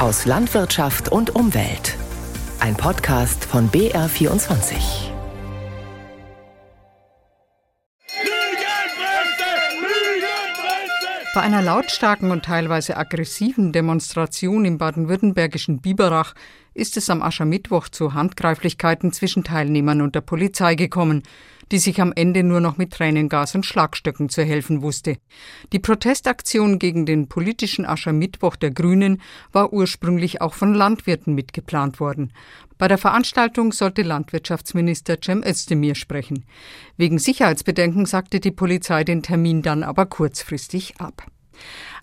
aus Landwirtschaft und Umwelt. Ein Podcast von BR24. Bei einer lautstarken und teilweise aggressiven Demonstration im baden-württembergischen Biberach ist es am Aschermittwoch zu Handgreiflichkeiten zwischen Teilnehmern und der Polizei gekommen die sich am Ende nur noch mit Tränengas und Schlagstöcken zu helfen wusste. Die Protestaktion gegen den politischen Aschermittwoch der Grünen war ursprünglich auch von Landwirten mitgeplant worden. Bei der Veranstaltung sollte Landwirtschaftsminister Cem Özdemir sprechen. Wegen Sicherheitsbedenken sagte die Polizei den Termin dann aber kurzfristig ab.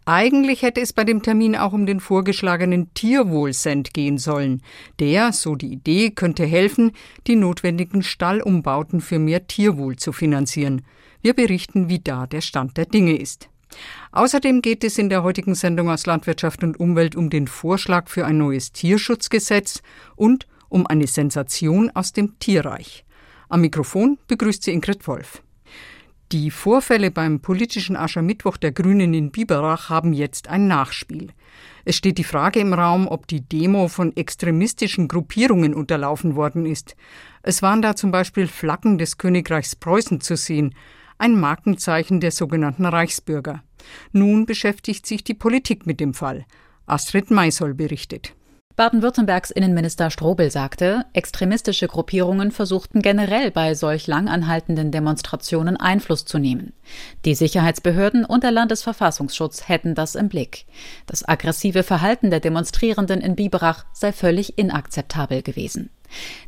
Eigentlich hätte es bei dem Termin auch um den vorgeschlagenen Tierwohlcent gehen sollen. Der, so die Idee, könnte helfen, die notwendigen Stallumbauten für mehr Tierwohl zu finanzieren. Wir berichten, wie da der Stand der Dinge ist. Außerdem geht es in der heutigen Sendung aus Landwirtschaft und Umwelt um den Vorschlag für ein neues Tierschutzgesetz und um eine Sensation aus dem Tierreich. Am Mikrofon begrüßt sie Ingrid Wolf. Die Vorfälle beim politischen Aschermittwoch der Grünen in Biberach haben jetzt ein Nachspiel. Es steht die Frage im Raum, ob die Demo von extremistischen Gruppierungen unterlaufen worden ist. Es waren da zum Beispiel Flaggen des Königreichs Preußen zu sehen, ein Markenzeichen der sogenannten Reichsbürger. Nun beschäftigt sich die Politik mit dem Fall. Astrid Maisoll berichtet. Baden-Württembergs Innenminister Strobel sagte, extremistische Gruppierungen versuchten generell bei solch langanhaltenden Demonstrationen Einfluss zu nehmen. Die Sicherheitsbehörden und der Landesverfassungsschutz hätten das im Blick. Das aggressive Verhalten der Demonstrierenden in Biberach sei völlig inakzeptabel gewesen.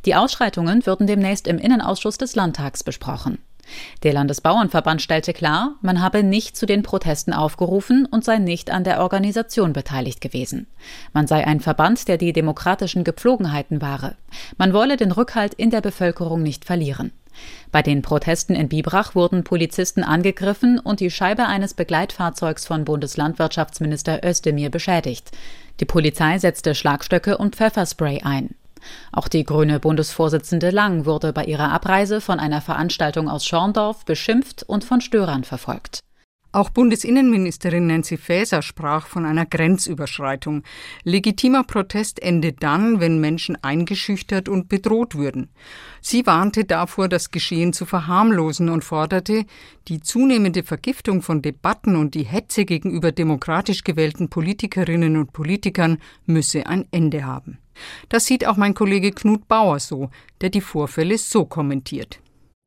Die Ausschreitungen würden demnächst im Innenausschuss des Landtags besprochen. Der Landesbauernverband stellte klar, man habe nicht zu den Protesten aufgerufen und sei nicht an der Organisation beteiligt gewesen. Man sei ein Verband, der die demokratischen Gepflogenheiten wahre. Man wolle den Rückhalt in der Bevölkerung nicht verlieren. Bei den Protesten in Bibrach wurden Polizisten angegriffen und die Scheibe eines Begleitfahrzeugs von Bundeslandwirtschaftsminister Özdemir beschädigt. Die Polizei setzte Schlagstöcke und Pfefferspray ein. Auch die grüne Bundesvorsitzende Lang wurde bei ihrer Abreise von einer Veranstaltung aus Schorndorf beschimpft und von Störern verfolgt. Auch Bundesinnenministerin Nancy Faeser sprach von einer Grenzüberschreitung. Legitimer Protest endet dann, wenn Menschen eingeschüchtert und bedroht würden. Sie warnte davor, das Geschehen zu verharmlosen und forderte, die zunehmende Vergiftung von Debatten und die Hetze gegenüber demokratisch gewählten Politikerinnen und Politikern müsse ein Ende haben. Das sieht auch mein Kollege Knut Bauer so, der die Vorfälle so kommentiert.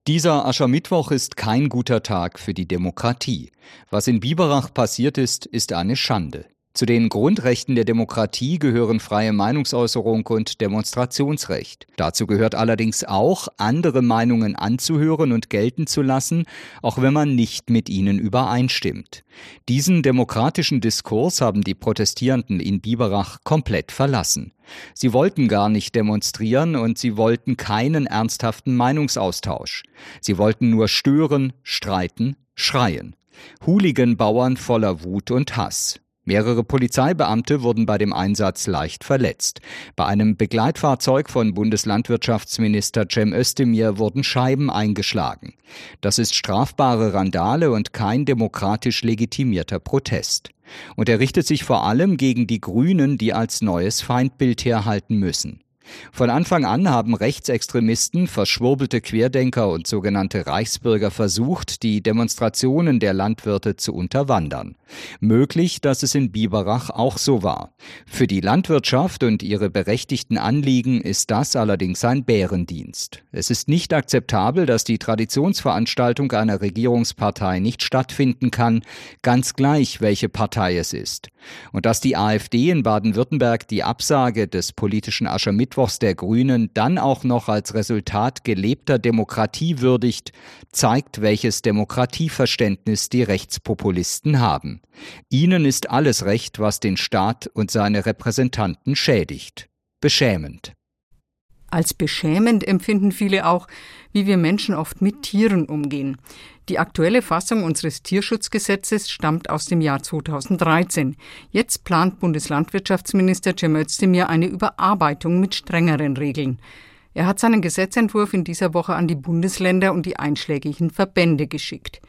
Dieser Aschermittwoch ist kein guter Tag für die Demokratie. Was in Biberach passiert ist, ist eine Schande. Zu den Grundrechten der Demokratie gehören freie Meinungsäußerung und Demonstrationsrecht. Dazu gehört allerdings auch, andere Meinungen anzuhören und gelten zu lassen, auch wenn man nicht mit ihnen übereinstimmt. Diesen demokratischen Diskurs haben die Protestierenden in Biberach komplett verlassen. Sie wollten gar nicht demonstrieren und sie wollten keinen ernsthaften Meinungsaustausch. Sie wollten nur stören, streiten, schreien. Hooligan-Bauern voller Wut und Hass. Mehrere Polizeibeamte wurden bei dem Einsatz leicht verletzt. Bei einem Begleitfahrzeug von Bundeslandwirtschaftsminister Cem Özdemir wurden Scheiben eingeschlagen. Das ist strafbare Randale und kein demokratisch legitimierter Protest. Und er richtet sich vor allem gegen die Grünen, die als neues Feindbild herhalten müssen. Von Anfang an haben Rechtsextremisten, verschwurbelte Querdenker und sogenannte Reichsbürger versucht, die Demonstrationen der Landwirte zu unterwandern. Möglich, dass es in Biberach auch so war. Für die Landwirtschaft und ihre berechtigten Anliegen ist das allerdings ein Bärendienst. Es ist nicht akzeptabel, dass die Traditionsveranstaltung einer Regierungspartei nicht stattfinden kann, ganz gleich, welche Partei es ist. Und dass die AfD in Baden-Württemberg die Absage des politischen Aschermittwochs der Grünen dann auch noch als Resultat gelebter Demokratie würdigt, zeigt, welches Demokratieverständnis die Rechtspopulisten haben. Ihnen ist alles recht, was den Staat und seine Repräsentanten schädigt. Beschämend. Als beschämend empfinden viele auch, wie wir Menschen oft mit Tieren umgehen. Die aktuelle Fassung unseres Tierschutzgesetzes stammt aus dem Jahr 2013. Jetzt plant Bundeslandwirtschaftsminister Cem Özdemir eine Überarbeitung mit strengeren Regeln. Er hat seinen Gesetzentwurf in dieser Woche an die Bundesländer und die einschlägigen Verbände geschickt.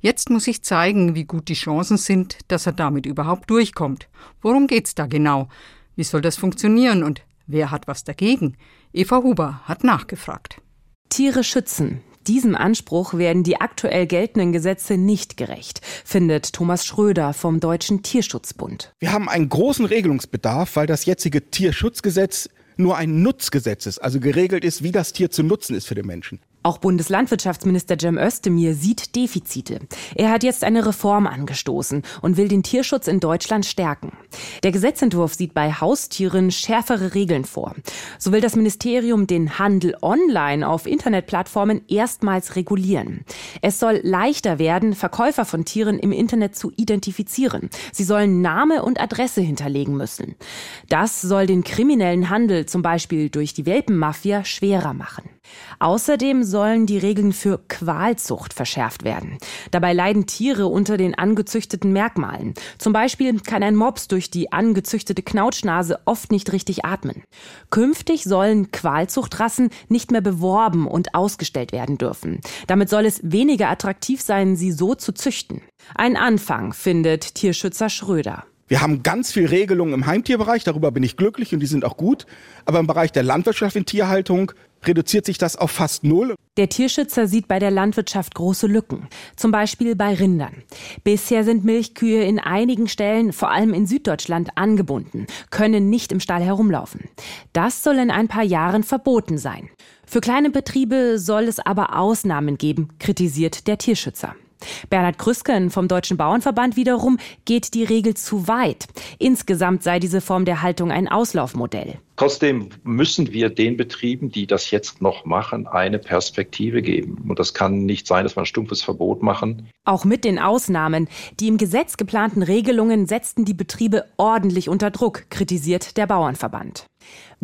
Jetzt muss ich zeigen, wie gut die Chancen sind, dass er damit überhaupt durchkommt. Worum geht's da genau? Wie soll das funktionieren und wer hat was dagegen? Eva Huber hat nachgefragt. Tiere schützen. Diesem Anspruch werden die aktuell geltenden Gesetze nicht gerecht, findet Thomas Schröder vom Deutschen Tierschutzbund. Wir haben einen großen Regelungsbedarf, weil das jetzige Tierschutzgesetz nur ein Nutzgesetz ist, also geregelt ist, wie das Tier zu nutzen ist für den Menschen. Auch Bundeslandwirtschaftsminister Cem Özdemir sieht Defizite. Er hat jetzt eine Reform angestoßen und will den Tierschutz in Deutschland stärken. Der Gesetzentwurf sieht bei Haustieren schärfere Regeln vor. So will das Ministerium den Handel online auf Internetplattformen erstmals regulieren. Es soll leichter werden, Verkäufer von Tieren im Internet zu identifizieren. Sie sollen Name und Adresse hinterlegen müssen. Das soll den kriminellen Handel zum Beispiel durch die Welpenmafia schwerer machen. Außerdem sollen die Regeln für Qualzucht verschärft werden. Dabei leiden Tiere unter den angezüchteten Merkmalen. Zum Beispiel kann ein Mops durch die angezüchtete Knautschnase oft nicht richtig atmen. Künftig sollen Qualzuchtrassen nicht mehr beworben und ausgestellt werden dürfen. Damit soll es weniger attraktiv sein, sie so zu züchten. Ein Anfang, findet Tierschützer Schröder. Wir haben ganz viel Regelungen im Heimtierbereich, darüber bin ich glücklich und die sind auch gut. Aber im Bereich der Landwirtschaft in Tierhaltung reduziert sich das auf fast null. Der Tierschützer sieht bei der Landwirtschaft große Lücken, zum Beispiel bei Rindern. Bisher sind Milchkühe in einigen Stellen, vor allem in Süddeutschland, angebunden, können nicht im Stall herumlaufen. Das soll in ein paar Jahren verboten sein. Für kleine Betriebe soll es aber Ausnahmen geben, kritisiert der Tierschützer. Bernhard Krüsken vom Deutschen Bauernverband wiederum geht die Regel zu weit. Insgesamt sei diese Form der Haltung ein Auslaufmodell. Trotzdem müssen wir den Betrieben, die das jetzt noch machen, eine Perspektive geben. Und das kann nicht sein, dass wir ein stumpfes Verbot machen. Auch mit den Ausnahmen. Die im Gesetz geplanten Regelungen setzten die Betriebe ordentlich unter Druck, kritisiert der Bauernverband.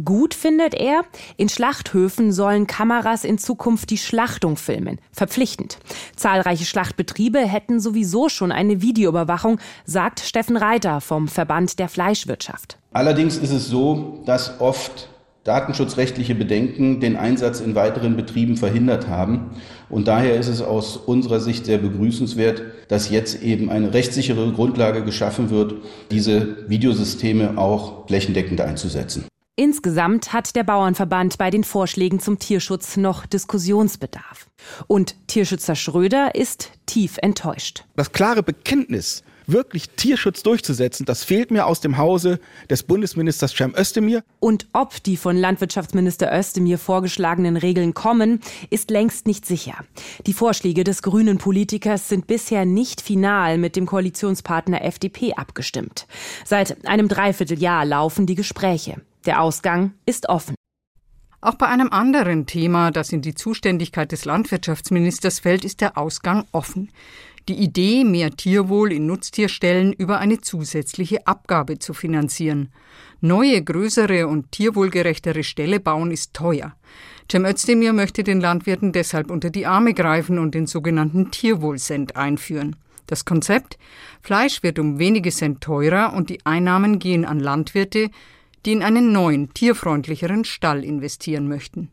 Gut findet er, in Schlachthöfen sollen Kameras in Zukunft die Schlachtung filmen. Verpflichtend. Zahlreiche Schlachtbetriebe hätten sowieso schon eine Videoüberwachung, sagt Steffen Reiter vom Verband der Fleischwirtschaft. Allerdings ist es so, dass oft datenschutzrechtliche Bedenken den Einsatz in weiteren Betrieben verhindert haben. Und daher ist es aus unserer Sicht sehr begrüßenswert, dass jetzt eben eine rechtssichere Grundlage geschaffen wird, diese Videosysteme auch flächendeckend einzusetzen. Insgesamt hat der Bauernverband bei den Vorschlägen zum Tierschutz noch Diskussionsbedarf. Und Tierschützer Schröder ist tief enttäuscht. Das klare Bekenntnis, wirklich Tierschutz durchzusetzen, das fehlt mir aus dem Hause des Bundesministers Cem Özdemir. Und ob die von Landwirtschaftsminister Özdemir vorgeschlagenen Regeln kommen, ist längst nicht sicher. Die Vorschläge des grünen Politikers sind bisher nicht final mit dem Koalitionspartner FDP abgestimmt. Seit einem Dreivierteljahr laufen die Gespräche. Der Ausgang ist offen. Auch bei einem anderen Thema, das in die Zuständigkeit des Landwirtschaftsministers fällt, ist der Ausgang offen. Die Idee, mehr Tierwohl in Nutztierstellen über eine zusätzliche Abgabe zu finanzieren. Neue, größere und tierwohlgerechtere Ställe bauen ist teuer. Cem Özdemir möchte den Landwirten deshalb unter die Arme greifen und den sogenannten Tierwohlcent einführen. Das Konzept? Fleisch wird um wenige Cent teurer und die Einnahmen gehen an Landwirte, die in einen neuen, tierfreundlicheren Stall investieren möchten.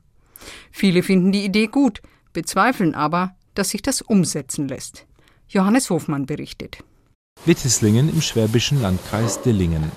Viele finden die Idee gut, bezweifeln aber, dass sich das umsetzen lässt. Johannes Hofmann berichtet. Wittislingen im schwäbischen Landkreis Dillingen.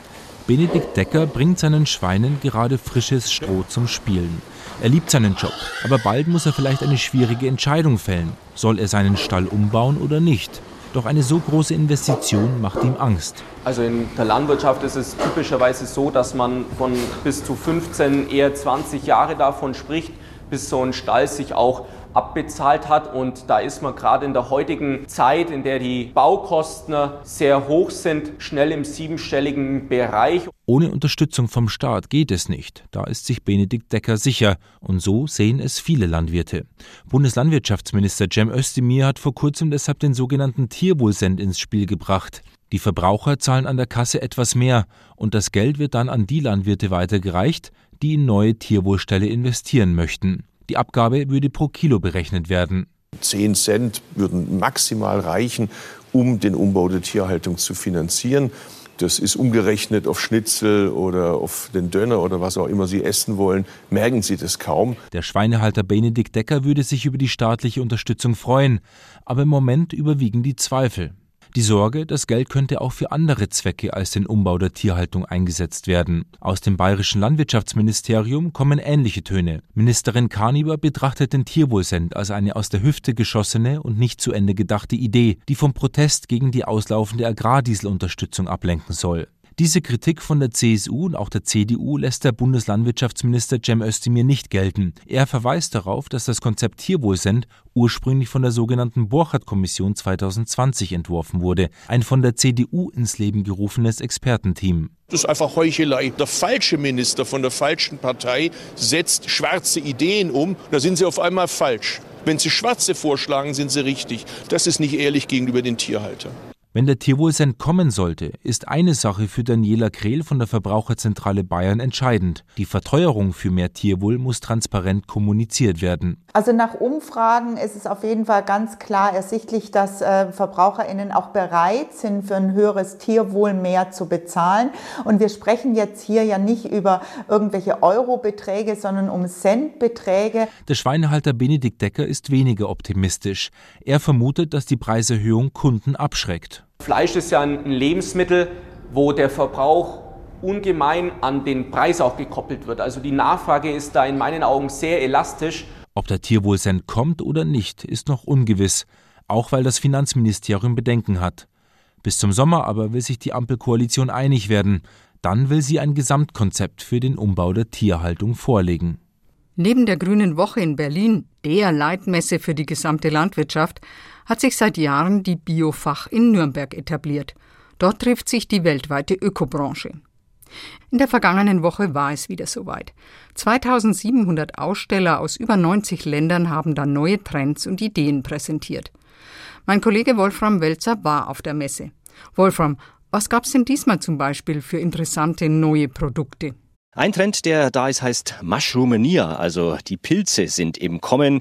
Benedikt Decker bringt seinen Schweinen gerade frisches Stroh zum Spielen. Er liebt seinen Job, aber bald muss er vielleicht eine schwierige Entscheidung fällen. Soll er seinen Stall umbauen oder nicht? Doch eine so große Investition macht ihm Angst. Also in der Landwirtschaft ist es typischerweise so, dass man von bis zu 15, eher 20 Jahre davon spricht, bis so ein Stall sich auch abbezahlt hat. Und da ist man gerade in der heutigen Zeit, in der die Baukosten sehr hoch sind, schnell im siebenstelligen Bereich. Ohne Unterstützung vom Staat geht es nicht. Da ist sich Benedikt Decker sicher. Und so sehen es viele Landwirte. Bundeslandwirtschaftsminister Cem Özdemir hat vor kurzem deshalb den sogenannten Tierwohlsend ins Spiel gebracht. Die Verbraucher zahlen an der Kasse etwas mehr und das Geld wird dann an die Landwirte weitergereicht, die in neue Tierwohlställe investieren möchten. Die Abgabe würde pro Kilo berechnet werden. 10 Cent würden maximal reichen, um den Umbau der Tierhaltung zu finanzieren. Das ist umgerechnet auf Schnitzel oder auf den Döner oder was auch immer Sie essen wollen, merken Sie das kaum. Der Schweinehalter Benedikt Decker würde sich über die staatliche Unterstützung freuen, aber im Moment überwiegen die Zweifel. Die Sorge, das Geld könnte auch für andere Zwecke als den Umbau der Tierhaltung eingesetzt werden. Aus dem bayerischen Landwirtschaftsministerium kommen ähnliche Töne. Ministerin Karniber betrachtet den Tierwohlsend als eine aus der Hüfte geschossene und nicht zu Ende gedachte Idee, die vom Protest gegen die auslaufende Agrardieselunterstützung ablenken soll. Diese Kritik von der CSU und auch der CDU lässt der Bundeslandwirtschaftsminister Cem Özdemir nicht gelten. Er verweist darauf, dass das Konzept Tierwohlsend ursprünglich von der sogenannten Borchardt-Kommission 2020 entworfen wurde, ein von der CDU ins Leben gerufenes Expertenteam. Das ist einfach Heuchelei. Der falsche Minister von der falschen Partei setzt schwarze Ideen um, da sind sie auf einmal falsch. Wenn Sie schwarze vorschlagen, sind Sie richtig. Das ist nicht ehrlich gegenüber den Tierhaltern. Wenn der Tierwohlsend kommen sollte, ist eine Sache für Daniela Krehl von der Verbraucherzentrale Bayern entscheidend. Die Verteuerung für mehr Tierwohl muss transparent kommuniziert werden. Also nach Umfragen ist es auf jeden Fall ganz klar ersichtlich, dass äh, VerbraucherInnen auch bereit sind, für ein höheres Tierwohl mehr zu bezahlen. Und wir sprechen jetzt hier ja nicht über irgendwelche Eurobeträge, sondern um Centbeträge. Der Schweinehalter Benedikt Decker ist weniger optimistisch. Er vermutet, dass die Preiserhöhung Kunden abschreckt. Fleisch ist ja ein Lebensmittel, wo der Verbrauch ungemein an den Preis auch gekoppelt wird. Also die Nachfrage ist da in meinen Augen sehr elastisch. Ob der Tierwohlsend kommt oder nicht, ist noch ungewiss, auch weil das Finanzministerium Bedenken hat. Bis zum Sommer aber will sich die Ampelkoalition einig werden. Dann will sie ein Gesamtkonzept für den Umbau der Tierhaltung vorlegen. Neben der Grünen Woche in Berlin, der Leitmesse für die gesamte Landwirtschaft, hat sich seit Jahren die Biofach in Nürnberg etabliert. Dort trifft sich die weltweite Ökobranche. In der vergangenen Woche war es wieder soweit. 2700 Aussteller aus über 90 Ländern haben dann neue Trends und Ideen präsentiert. Mein Kollege Wolfram Welzer war auf der Messe. Wolfram, was gab es denn diesmal zum Beispiel für interessante neue Produkte? Ein Trend, der da ist, heißt Mushroomania, also die Pilze sind im Kommen.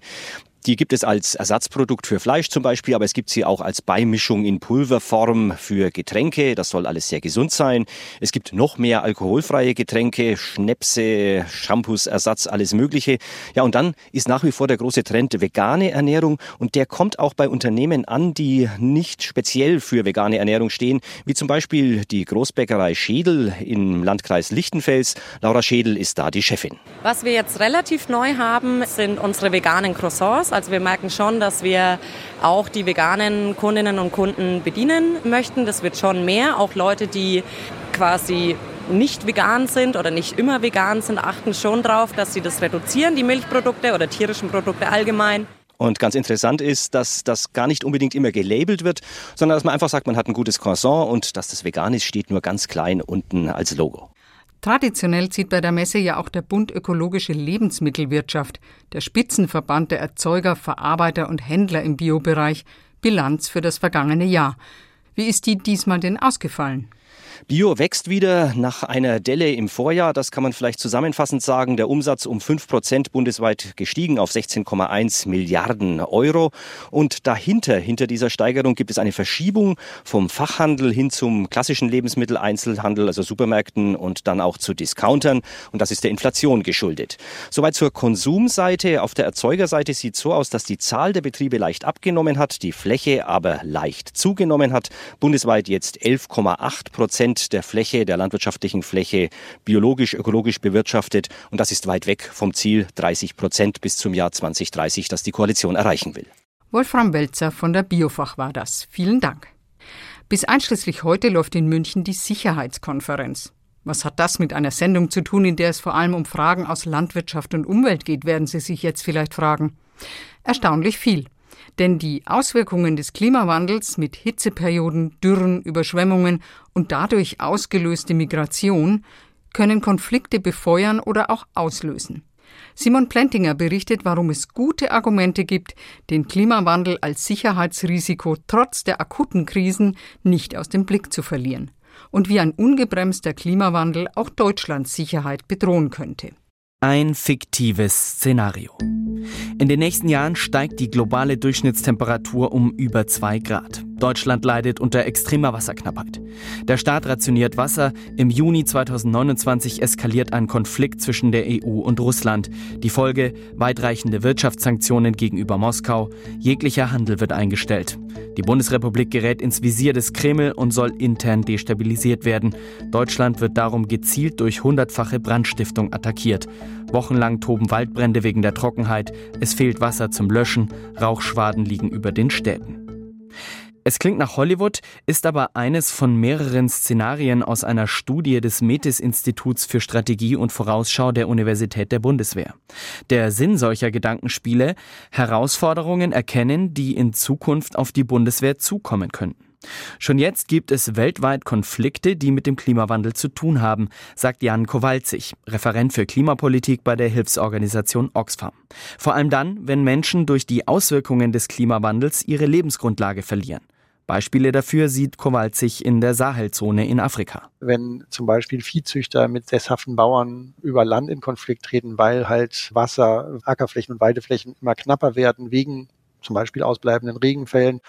Die gibt es als Ersatzprodukt für Fleisch zum Beispiel, aber es gibt sie auch als Beimischung in Pulverform für Getränke. Das soll alles sehr gesund sein. Es gibt noch mehr alkoholfreie Getränke, Schnäpse, Shampoos, Ersatz, alles Mögliche. Ja, und dann ist nach wie vor der große Trend vegane Ernährung und der kommt auch bei Unternehmen an, die nicht speziell für vegane Ernährung stehen, wie zum Beispiel die Großbäckerei Schädel im Landkreis Lichtenfels. Laura Schädel ist da die Chefin. Was wir jetzt relativ neu haben, sind unsere veganen Croissants. Also wir merken schon, dass wir auch die veganen Kundinnen und Kunden bedienen möchten. Das wird schon mehr. Auch Leute, die quasi nicht vegan sind oder nicht immer vegan sind, achten schon darauf, dass sie das reduzieren, die Milchprodukte oder tierischen Produkte allgemein. Und ganz interessant ist, dass das gar nicht unbedingt immer gelabelt wird, sondern dass man einfach sagt, man hat ein gutes Croissant und dass das vegan ist, steht nur ganz klein unten als Logo. Traditionell zieht bei der Messe ja auch der Bund Ökologische Lebensmittelwirtschaft, der Spitzenverband der Erzeuger, Verarbeiter und Händler im Biobereich, Bilanz für das vergangene Jahr. Wie ist die diesmal denn ausgefallen? Bio wächst wieder nach einer Delle im Vorjahr. Das kann man vielleicht zusammenfassend sagen. Der Umsatz um 5 Prozent bundesweit gestiegen auf 16,1 Milliarden Euro. Und dahinter, hinter dieser Steigerung, gibt es eine Verschiebung vom Fachhandel hin zum klassischen Lebensmitteleinzelhandel, also Supermärkten und dann auch zu Discountern. Und das ist der Inflation geschuldet. Soweit zur Konsumseite. Auf der Erzeugerseite sieht es so aus, dass die Zahl der Betriebe leicht abgenommen hat, die Fläche aber leicht zugenommen hat. Bundesweit jetzt 11,8 Prozent Prozent der Fläche, der landwirtschaftlichen Fläche biologisch, ökologisch bewirtschaftet. Und das ist weit weg vom Ziel 30 Prozent bis zum Jahr 2030, das die Koalition erreichen will. Wolfram Welzer von der Biofach war das. Vielen Dank. Bis einschließlich heute läuft in München die Sicherheitskonferenz. Was hat das mit einer Sendung zu tun, in der es vor allem um Fragen aus Landwirtschaft und Umwelt geht, werden Sie sich jetzt vielleicht fragen. Erstaunlich viel. Denn die Auswirkungen des Klimawandels mit Hitzeperioden, Dürren, Überschwemmungen und dadurch ausgelöste Migration können Konflikte befeuern oder auch auslösen. Simon Plentinger berichtet, warum es gute Argumente gibt, den Klimawandel als Sicherheitsrisiko trotz der akuten Krisen nicht aus dem Blick zu verlieren und wie ein ungebremster Klimawandel auch Deutschlands Sicherheit bedrohen könnte. Ein fiktives Szenario. In den nächsten Jahren steigt die globale Durchschnittstemperatur um über zwei Grad. Deutschland leidet unter extremer Wasserknappheit. Der Staat rationiert Wasser. Im Juni 2029 eskaliert ein Konflikt zwischen der EU und Russland. Die Folge weitreichende Wirtschaftssanktionen gegenüber Moskau. Jeglicher Handel wird eingestellt. Die Bundesrepublik gerät ins Visier des Kreml und soll intern destabilisiert werden. Deutschland wird darum gezielt durch hundertfache Brandstiftung attackiert. Wochenlang toben Waldbrände wegen der Trockenheit. Es fehlt Wasser zum Löschen. Rauchschwaden liegen über den Städten. Es klingt nach Hollywood, ist aber eines von mehreren Szenarien aus einer Studie des Metis-Instituts für Strategie und Vorausschau der Universität der Bundeswehr. Der Sinn solcher Gedankenspiele, Herausforderungen erkennen, die in Zukunft auf die Bundeswehr zukommen könnten. Schon jetzt gibt es weltweit Konflikte, die mit dem Klimawandel zu tun haben, sagt Jan Kowalzig, Referent für Klimapolitik bei der Hilfsorganisation Oxfam. Vor allem dann, wenn Menschen durch die Auswirkungen des Klimawandels ihre Lebensgrundlage verlieren. Beispiele dafür sieht Kowalzig in der Sahelzone in Afrika. Wenn zum Beispiel Viehzüchter mit sesshaften Bauern über Land in Konflikt treten, weil halt Wasser, Ackerflächen und Weideflächen immer knapper werden wegen zum Beispiel ausbleibenden Regenfällen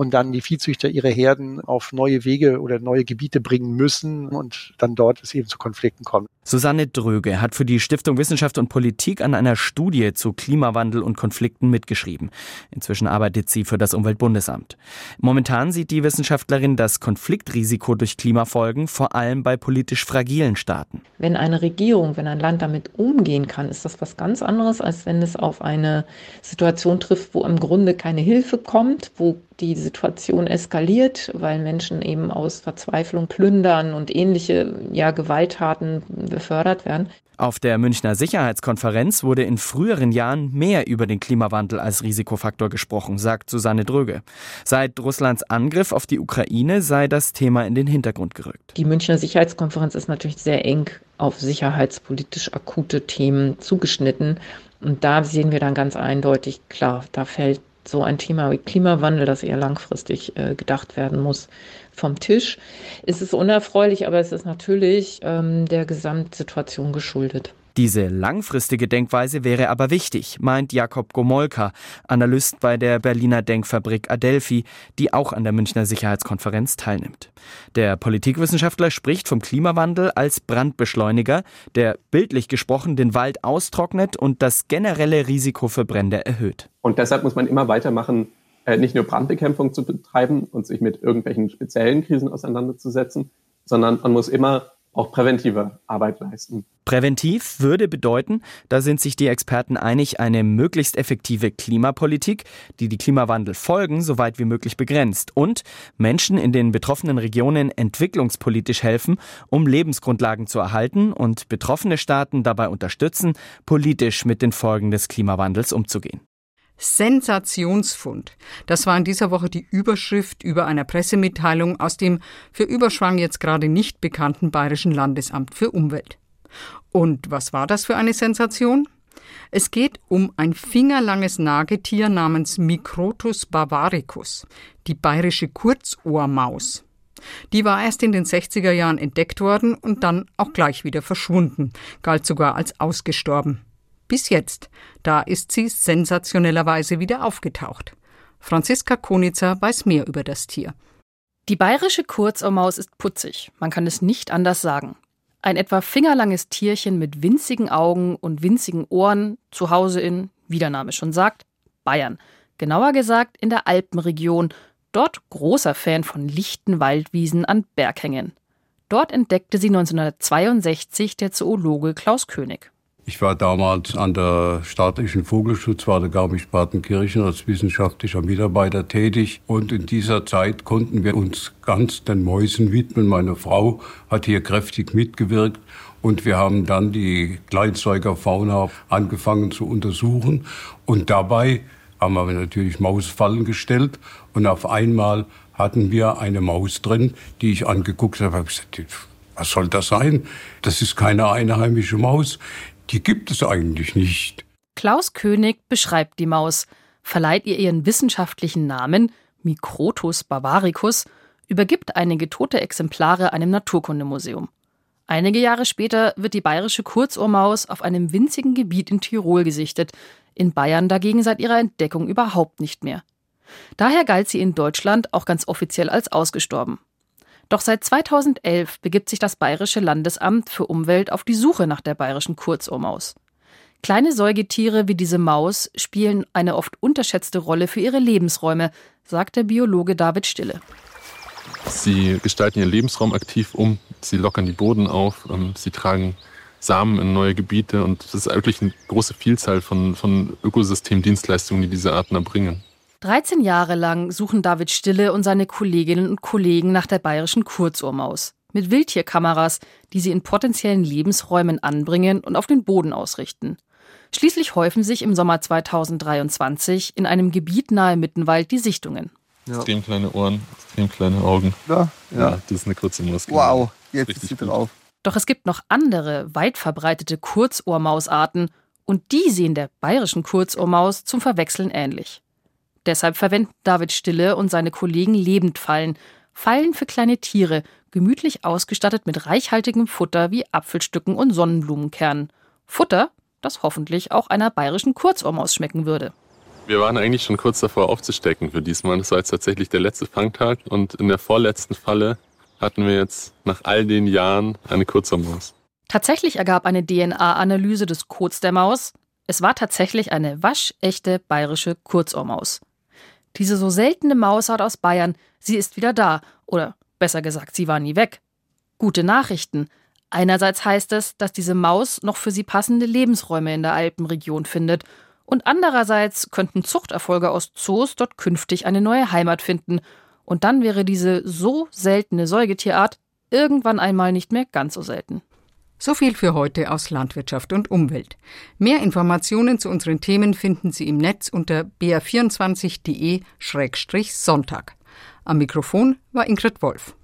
und dann die Viehzüchter ihre Herden auf neue Wege oder neue Gebiete bringen müssen und dann dort es eben zu Konflikten kommt. Susanne Dröge hat für die Stiftung Wissenschaft und Politik an einer Studie zu Klimawandel und Konflikten mitgeschrieben. Inzwischen arbeitet sie für das Umweltbundesamt. Momentan sieht die Wissenschaftlerin das Konfliktrisiko durch Klimafolgen vor allem bei politisch fragilen Staaten. Wenn eine Regierung, wenn ein Land damit umgehen kann, ist das was ganz anderes, als wenn es auf eine Situation trifft, wo im Grunde keine Hilfe kommt, wo die Situation eskaliert, weil Menschen eben aus Verzweiflung plündern und ähnliche ja, Gewalttaten befördert werden. Auf der Münchner Sicherheitskonferenz wurde in früheren Jahren mehr über den Klimawandel als Risikofaktor gesprochen, sagt Susanne Dröge. Seit Russlands Angriff auf die Ukraine sei das Thema in den Hintergrund gerückt. Die Münchner Sicherheitskonferenz ist natürlich sehr eng auf sicherheitspolitisch akute Themen zugeschnitten. Und da sehen wir dann ganz eindeutig, klar, da fällt so ein Thema wie Klimawandel, das eher langfristig äh, gedacht werden muss, vom Tisch. Es ist unerfreulich, aber es ist natürlich ähm, der Gesamtsituation geschuldet. Diese langfristige Denkweise wäre aber wichtig, meint Jakob Gomolka, Analyst bei der Berliner Denkfabrik Adelphi, die auch an der Münchner Sicherheitskonferenz teilnimmt. Der Politikwissenschaftler spricht vom Klimawandel als Brandbeschleuniger, der bildlich gesprochen den Wald austrocknet und das generelle Risiko für Brände erhöht. Und deshalb muss man immer weitermachen, äh, nicht nur Brandbekämpfung zu betreiben und sich mit irgendwelchen speziellen Krisen auseinanderzusetzen, sondern man muss immer auch präventive Arbeit leisten. Präventiv würde bedeuten, da sind sich die Experten einig, eine möglichst effektive Klimapolitik, die die Klimawandelfolgen so weit wie möglich begrenzt und Menschen in den betroffenen Regionen entwicklungspolitisch helfen, um Lebensgrundlagen zu erhalten und betroffene Staaten dabei unterstützen, politisch mit den Folgen des Klimawandels umzugehen. Sensationsfund. Das war in dieser Woche die Überschrift über einer Pressemitteilung aus dem für Überschwang jetzt gerade nicht bekannten Bayerischen Landesamt für Umwelt. Und was war das für eine Sensation? Es geht um ein fingerlanges Nagetier namens Microtus bavaricus, die bayerische Kurzohrmaus. Die war erst in den 60er Jahren entdeckt worden und dann auch gleich wieder verschwunden, galt sogar als ausgestorben. Bis jetzt. Da ist sie sensationellerweise wieder aufgetaucht. Franziska Konitzer weiß mehr über das Tier. Die bayerische Kurzohrmaus ist putzig, man kann es nicht anders sagen. Ein etwa fingerlanges Tierchen mit winzigen Augen und winzigen Ohren, zu Hause in, wie der Name schon sagt, Bayern. Genauer gesagt in der Alpenregion, dort großer Fan von lichten Waldwiesen an Berghängen. Dort entdeckte sie 1962 der Zoologe Klaus König. Ich war damals an der staatlichen Vogelschutzwarte Garmisch-Partenkirchen als wissenschaftlicher Mitarbeiter tätig. Und in dieser Zeit konnten wir uns ganz den Mäusen widmen. Meine Frau hat hier kräftig mitgewirkt. Und wir haben dann die Kleinsäugerfauna angefangen zu untersuchen. Und dabei haben wir natürlich Mausfallen gestellt. Und auf einmal hatten wir eine Maus drin, die ich angeguckt habe. Ich gesagt, was soll das sein? Das ist keine einheimische Maus die gibt es eigentlich nicht. Klaus König beschreibt die Maus, verleiht ihr ihren wissenschaftlichen Namen, Microtus bavaricus, übergibt einige tote Exemplare einem Naturkundemuseum. Einige Jahre später wird die bayerische Kurzohrmaus auf einem winzigen Gebiet in Tirol gesichtet, in Bayern dagegen seit ihrer Entdeckung überhaupt nicht mehr. Daher galt sie in Deutschland auch ganz offiziell als ausgestorben. Doch seit 2011 begibt sich das Bayerische Landesamt für Umwelt auf die Suche nach der bayerischen Kurzohrmaus. Kleine Säugetiere wie diese Maus spielen eine oft unterschätzte Rolle für ihre Lebensräume, sagt der Biologe David Stille. Sie gestalten ihren Lebensraum aktiv um, sie lockern die Boden auf, ähm, sie tragen Samen in neue Gebiete und es ist wirklich eine große Vielzahl von, von Ökosystemdienstleistungen, die diese Arten erbringen. 13 Jahre lang suchen David Stille und seine Kolleginnen und Kollegen nach der bayerischen Kurzohrmaus. Mit Wildtierkameras, die sie in potenziellen Lebensräumen anbringen und auf den Boden ausrichten. Schließlich häufen sich im Sommer 2023 in einem Gebiet nahe Mittenwald die Sichtungen. Ja. Extrem kleine Ohren, extrem kleine Augen. Ja, ja. ja das ist eine kurze Maus. Wow, jetzt Richtig ist sie drauf. Doch es gibt noch andere, weit verbreitete Kurzohrmausarten und die sehen der bayerischen Kurzohrmaus zum Verwechseln ähnlich. Deshalb verwenden David Stille und seine Kollegen Lebendfallen, Fallen für kleine Tiere, gemütlich ausgestattet mit reichhaltigem Futter wie Apfelstücken und Sonnenblumenkernen. Futter, das hoffentlich auch einer bayerischen Kurzohrmaus schmecken würde. Wir waren eigentlich schon kurz davor aufzustecken für diesmal. Das war jetzt tatsächlich der letzte Fangtag und in der vorletzten Falle hatten wir jetzt nach all den Jahren eine Kurzohrmaus. Tatsächlich ergab eine DNA-Analyse des Kots der Maus, es war tatsächlich eine waschechte bayerische Kurzohrmaus. Diese so seltene Mausart aus Bayern, sie ist wieder da. Oder besser gesagt, sie war nie weg. Gute Nachrichten. Einerseits heißt es, dass diese Maus noch für sie passende Lebensräume in der Alpenregion findet. Und andererseits könnten Zuchterfolge aus Zoos dort künftig eine neue Heimat finden. Und dann wäre diese so seltene Säugetierart irgendwann einmal nicht mehr ganz so selten. So viel für heute aus Landwirtschaft und Umwelt. Mehr Informationen zu unseren Themen finden Sie im Netz unter br24.de-sonntag. Am Mikrofon war Ingrid Wolf.